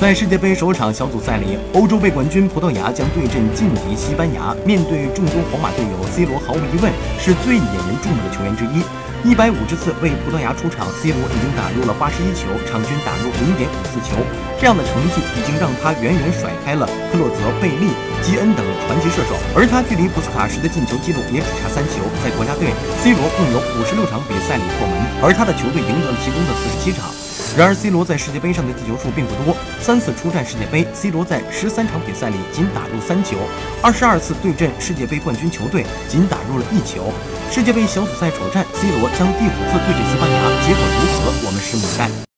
在世界杯首场小组赛里，欧洲杯冠军葡萄牙将对阵劲敌西班牙。面对众多皇马队友，C 罗毫无疑问是最引人注目的球员之一。一百五十次为葡萄牙出场，C 罗已经打入了八十一球，场均打入零点五四球。这样的成绩已经让他远远甩开了克洛泽、贝利、基恩等传奇射手，而他距离普斯卡什的进球纪录也只差三球。在国家队，C 罗共有五十六场比赛里破门，而他的球队赢得了其中的四十七场。然而，C 罗在世界杯上的进球数并不多。三次出战世界杯，C 罗在十三场比赛里仅打入三球；二十二次对阵世界杯冠军球队，仅打入了一球。世界杯小组赛首战，C 罗将第五次对阵西班牙，结果如何？我们拭目以待。